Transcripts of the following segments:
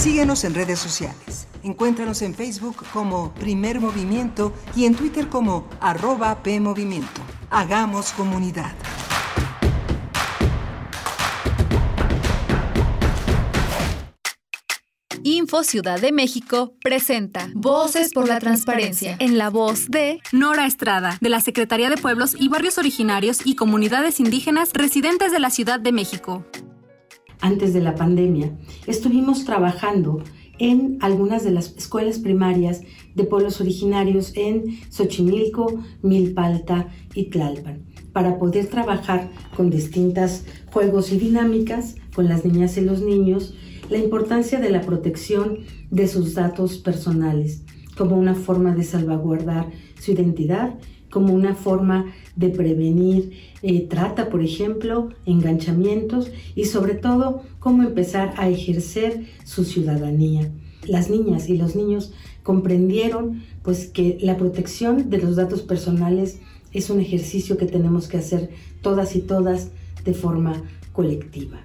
Síguenos en redes sociales. Encuéntranos en Facebook como Primer Movimiento y en Twitter como arroba PMovimiento. Hagamos comunidad. Info Ciudad de México presenta Voces por la Transparencia en la voz de Nora Estrada, de la Secretaría de Pueblos y Barrios Originarios y Comunidades Indígenas residentes de la Ciudad de México. Antes de la pandemia, estuvimos trabajando en algunas de las escuelas primarias de pueblos originarios en Xochimilco, Milpalta y Tlalpan, para poder trabajar con distintas juegos y dinámicas con las niñas y los niños la importancia de la protección de sus datos personales como una forma de salvaguardar su identidad, como una forma de prevenir eh, trata, por ejemplo, enganchamientos y sobre todo cómo empezar a ejercer su ciudadanía. Las niñas y los niños comprendieron pues que la protección de los datos personales es un ejercicio que tenemos que hacer todas y todas de forma colectiva.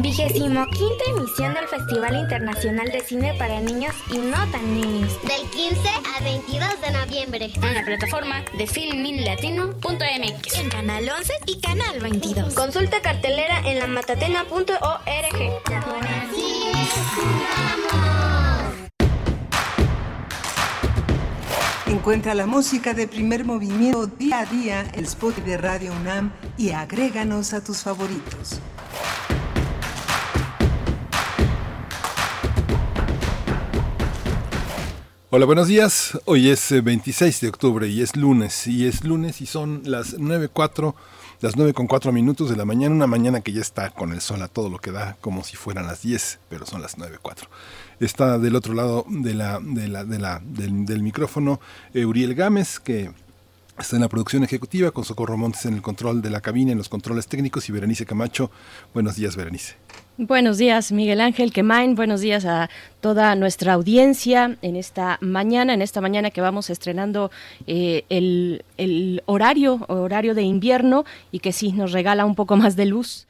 Vigésimo quinta emisión del Festival Internacional de Cine para Niños y No Tan Niños. Del 15 al 22 de noviembre. En la plataforma de filminlatino.mx. En Canal 11 y Canal 22. Consulta cartelera en la matatena.org. Encuentra la música de primer movimiento día a día, el spot de Radio UNAM y agréganos a tus favoritos. Hola, buenos días. Hoy es 26 de octubre y es lunes. Y es lunes y son las 9.04, las 9 con 4 minutos de la mañana. Una mañana que ya está con el sol a todo lo que da, como si fueran las 10, pero son las 9.04. Está del otro lado de la, de la, de la, del, del micrófono Uriel Gámez, que Está en la producción ejecutiva con Socorro Montes en el control de la cabina, en los controles técnicos y Berenice Camacho. Buenos días, Berenice. Buenos días, Miguel Ángel Quemain. Buenos días a toda nuestra audiencia en esta mañana, en esta mañana que vamos estrenando eh, el, el horario, horario de invierno y que sí nos regala un poco más de luz